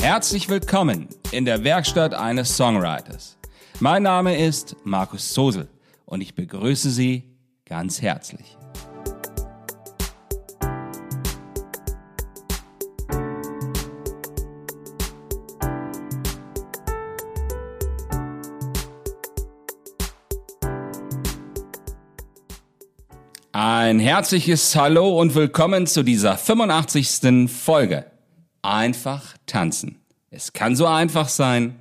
Herzlich willkommen in der Werkstatt eines Songwriters. Mein Name ist Markus Sosel und ich begrüße Sie ganz herzlich. Ein herzliches Hallo und willkommen zu dieser 85. Folge. Einfach tanzen. Es kann so einfach sein,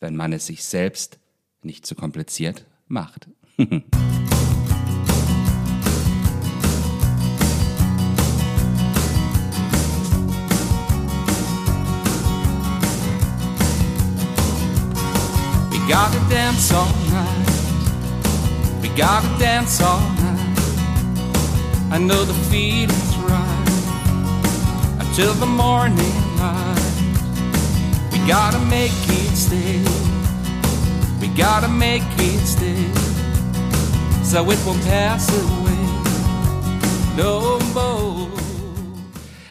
wenn man es sich selbst nicht zu kompliziert macht. We gotta dance all night. We gotta dance all night. I know the feeling's right until the morning light. Gotta make it stay. We gotta make it stay. So it won't pass away. No more.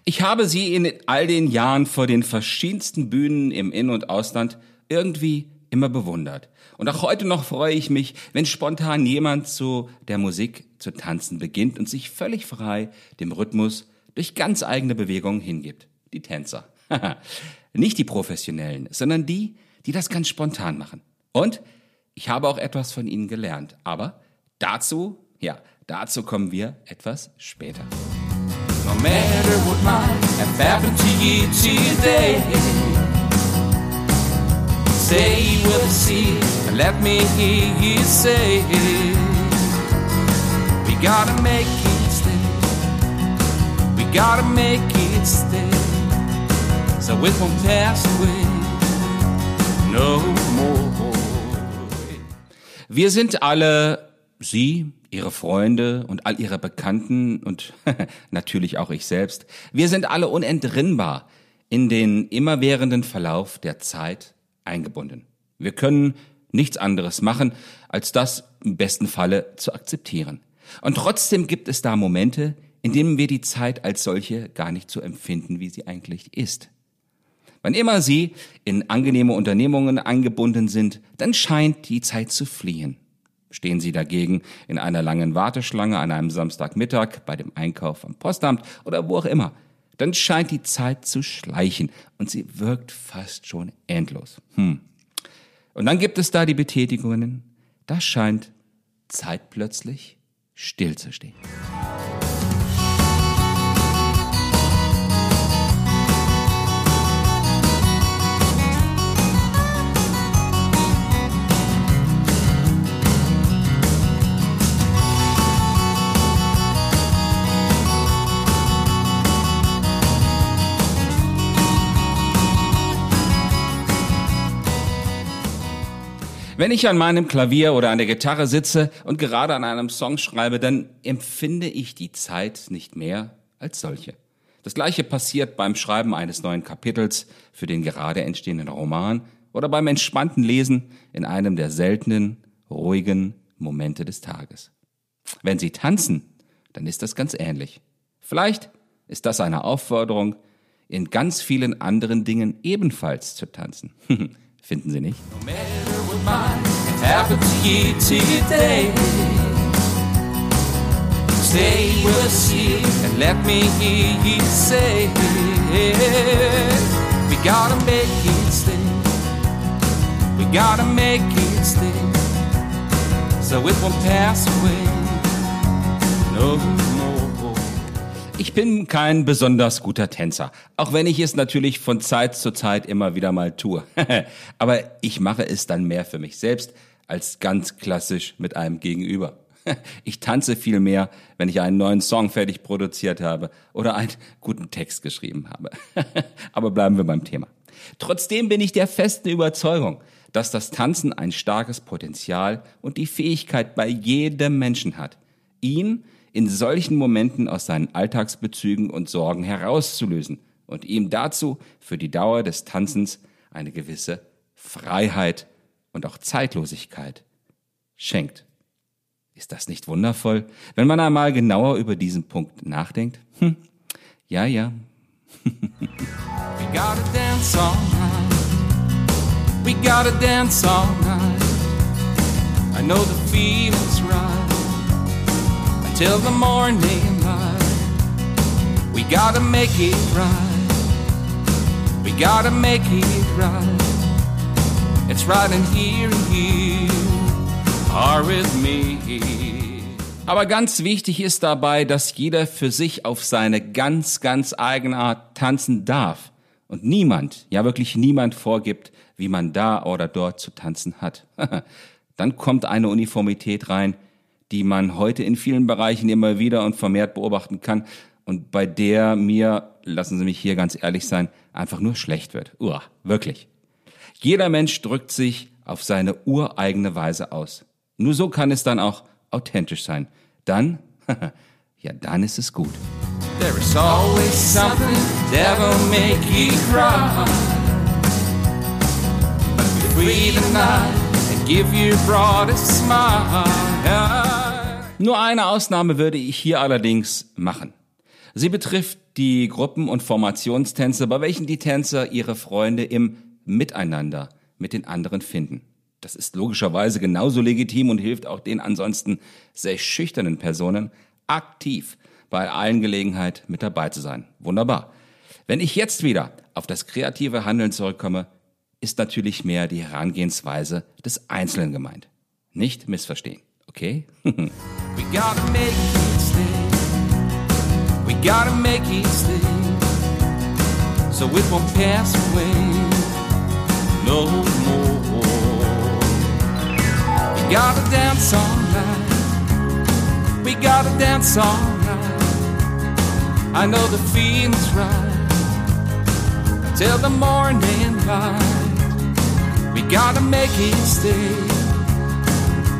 Ich habe sie in all den Jahren vor den verschiedensten Bühnen im In- und Ausland irgendwie immer bewundert. Und auch heute noch freue ich mich, wenn spontan jemand zu der Musik zu tanzen beginnt und sich völlig frei dem Rhythmus durch ganz eigene Bewegungen hingibt. Die Tänzer. Nicht die Professionellen, sondern die, die das ganz spontan machen. Und ich habe auch etwas von ihnen gelernt. Aber dazu, ja, dazu kommen wir etwas später. No matter what might have happened to you today Say with a C, let me hear you say We gotta make it stay We gotta make it stay So it won't pass away No more Wir sind alle, Sie, Ihre Freunde und all Ihre Bekannten und natürlich auch ich selbst, wir sind alle unentrinnbar in den immerwährenden Verlauf der Zeit eingebunden. Wir können nichts anderes machen, als das im besten Falle zu akzeptieren. Und trotzdem gibt es da Momente, in denen wir die Zeit als solche gar nicht so empfinden, wie sie eigentlich ist. Wann immer Sie in angenehme Unternehmungen eingebunden sind, dann scheint die Zeit zu fliehen. Stehen Sie dagegen in einer langen Warteschlange an einem Samstagmittag bei dem Einkauf am Postamt oder wo auch immer, dann scheint die Zeit zu schleichen und sie wirkt fast schon endlos. Hm. Und dann gibt es da die Betätigungen, da scheint Zeit plötzlich stillzustehen. Wenn ich an meinem Klavier oder an der Gitarre sitze und gerade an einem Song schreibe, dann empfinde ich die Zeit nicht mehr als solche. Das gleiche passiert beim Schreiben eines neuen Kapitels für den gerade entstehenden Roman oder beim entspannten Lesen in einem der seltenen, ruhigen Momente des Tages. Wenn Sie tanzen, dann ist das ganz ähnlich. Vielleicht ist das eine Aufforderung, in ganz vielen anderen Dingen ebenfalls zu tanzen. Finden Sie nicht? No Stay with see and let me hear you say We gotta make it stay. We gotta make it stay. So it won't pass away. No ich bin kein besonders guter Tänzer, auch wenn ich es natürlich von Zeit zu Zeit immer wieder mal tue. Aber ich mache es dann mehr für mich selbst als ganz klassisch mit einem Gegenüber. Ich tanze viel mehr, wenn ich einen neuen Song fertig produziert habe oder einen guten Text geschrieben habe. Aber bleiben wir beim Thema. Trotzdem bin ich der festen Überzeugung, dass das Tanzen ein starkes Potenzial und die Fähigkeit bei jedem Menschen hat, ihn in solchen Momenten aus seinen Alltagsbezügen und Sorgen herauszulösen und ihm dazu für die Dauer des Tanzens eine gewisse Freiheit und auch Zeitlosigkeit schenkt. Ist das nicht wundervoll, wenn man einmal genauer über diesen Punkt nachdenkt? Hm. Ja, ja. We gotta dance all We gotta dance all night. I know the feeling's right until the morning light. We gotta make it right. We gotta make it right. It's right in here and you are with me. Aber ganz wichtig ist dabei, dass jeder für sich auf seine ganz, ganz eigene Art tanzen darf. Und niemand, ja wirklich niemand vorgibt, wie man da oder dort zu tanzen hat. Dann kommt eine Uniformität rein, die man heute in vielen Bereichen immer wieder und vermehrt beobachten kann und bei der mir, lassen Sie mich hier ganz ehrlich sein, einfach nur schlecht wird. Uah, wirklich. Jeder Mensch drückt sich auf seine ureigene Weise aus. Nur so kann es dann auch authentisch sein. Dann, ja, dann ist es gut. There is always something that'll make you cry. But be free tonight and give your broadest smile. Nur eine Ausnahme würde ich hier allerdings machen. Sie betrifft die Gruppen- und Formationstänze, bei welchen die Tänzer ihre Freunde im Miteinander mit den anderen finden. Das ist logischerweise genauso legitim und hilft auch den ansonsten sehr schüchternen Personen aktiv bei allen Gelegenheit mit dabei zu sein. Wunderbar. Wenn ich jetzt wieder auf das kreative Handeln zurückkomme, ist natürlich mehr die Herangehensweise des Einzelnen gemeint. Nicht missverstehen, okay? We gotta make it stay. We gotta make it stay. So it won't pass away no more. We gotta dance all night. We gotta dance all night. I know the feeling's right till the morning light. We gotta make it stay.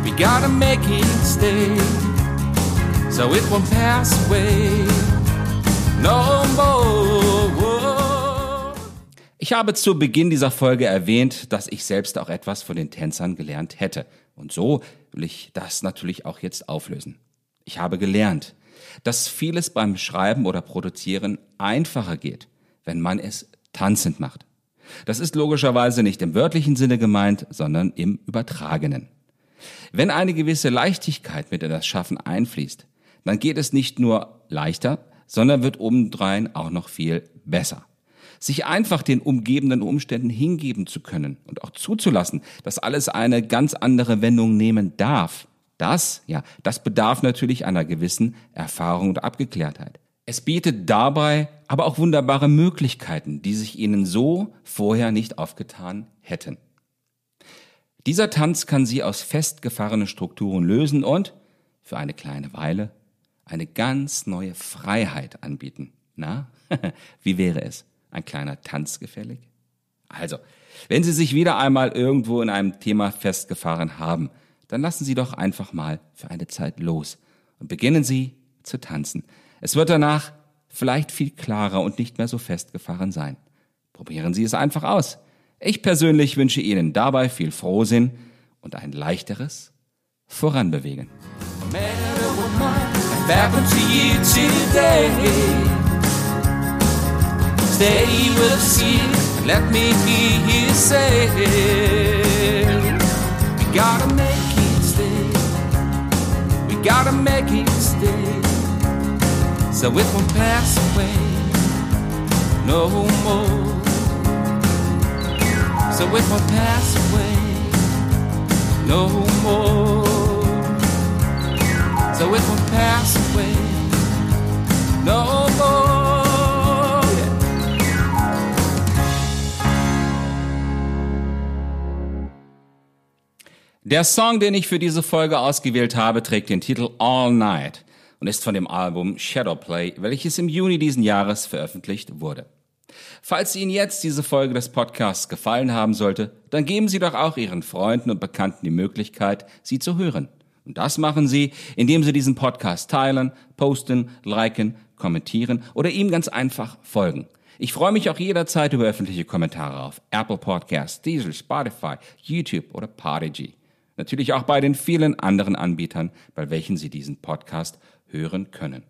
We gotta make it stay. So it won't pass away no more. Ich habe zu Beginn dieser Folge erwähnt, dass ich selbst auch etwas von den Tänzern gelernt hätte. Und so will ich das natürlich auch jetzt auflösen. Ich habe gelernt, dass vieles beim Schreiben oder Produzieren einfacher geht, wenn man es tanzend macht. Das ist logischerweise nicht im wörtlichen Sinne gemeint, sondern im übertragenen. Wenn eine gewisse Leichtigkeit mit in das Schaffen einfließt, dann geht es nicht nur leichter, sondern wird obendrein auch noch viel besser sich einfach den umgebenden Umständen hingeben zu können und auch zuzulassen, dass alles eine ganz andere Wendung nehmen darf. Das, ja, das bedarf natürlich einer gewissen Erfahrung und Abgeklärtheit. Es bietet dabei aber auch wunderbare Möglichkeiten, die sich ihnen so vorher nicht aufgetan hätten. Dieser Tanz kann sie aus festgefahrenen Strukturen lösen und, für eine kleine Weile, eine ganz neue Freiheit anbieten. Na, wie wäre es? ein kleiner Tanz gefällig? Also, wenn Sie sich wieder einmal irgendwo in einem Thema festgefahren haben, dann lassen Sie doch einfach mal für eine Zeit los und beginnen Sie zu tanzen. Es wird danach vielleicht viel klarer und nicht mehr so festgefahren sein. Probieren Sie es einfach aus. Ich persönlich wünsche Ihnen dabei viel Frohsinn und ein leichteres Voranbewegen. Gotta make it stay So it won't pass away no more So it won't pass away no more So it won't pass away no more Der Song, den ich für diese Folge ausgewählt habe, trägt den Titel All Night und ist von dem Album Shadowplay, welches im Juni diesen Jahres veröffentlicht wurde. Falls Ihnen jetzt diese Folge des Podcasts gefallen haben sollte, dann geben Sie doch auch Ihren Freunden und Bekannten die Möglichkeit, sie zu hören. Und das machen Sie, indem Sie diesen Podcast teilen, posten, liken, kommentieren oder ihm ganz einfach folgen. Ich freue mich auch jederzeit über öffentliche Kommentare auf Apple Podcasts, Diesel, Spotify, YouTube oder Podigy. Natürlich auch bei den vielen anderen Anbietern, bei welchen Sie diesen Podcast hören können.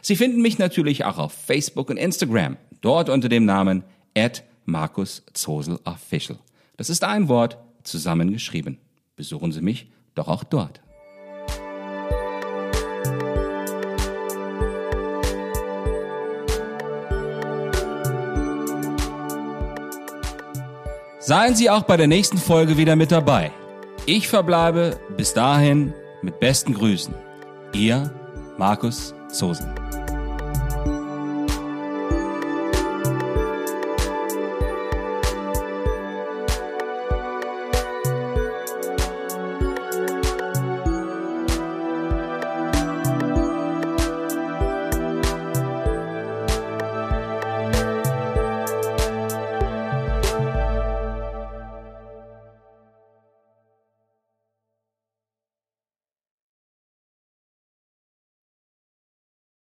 Sie finden mich natürlich auch auf Facebook und Instagram, dort unter dem Namen at Markus Zosel Official. Das ist ein Wort zusammengeschrieben. Besuchen Sie mich doch auch dort. Seien Sie auch bei der nächsten Folge wieder mit dabei. Ich verbleibe bis dahin mit besten Grüßen. Ihr Markus Susan.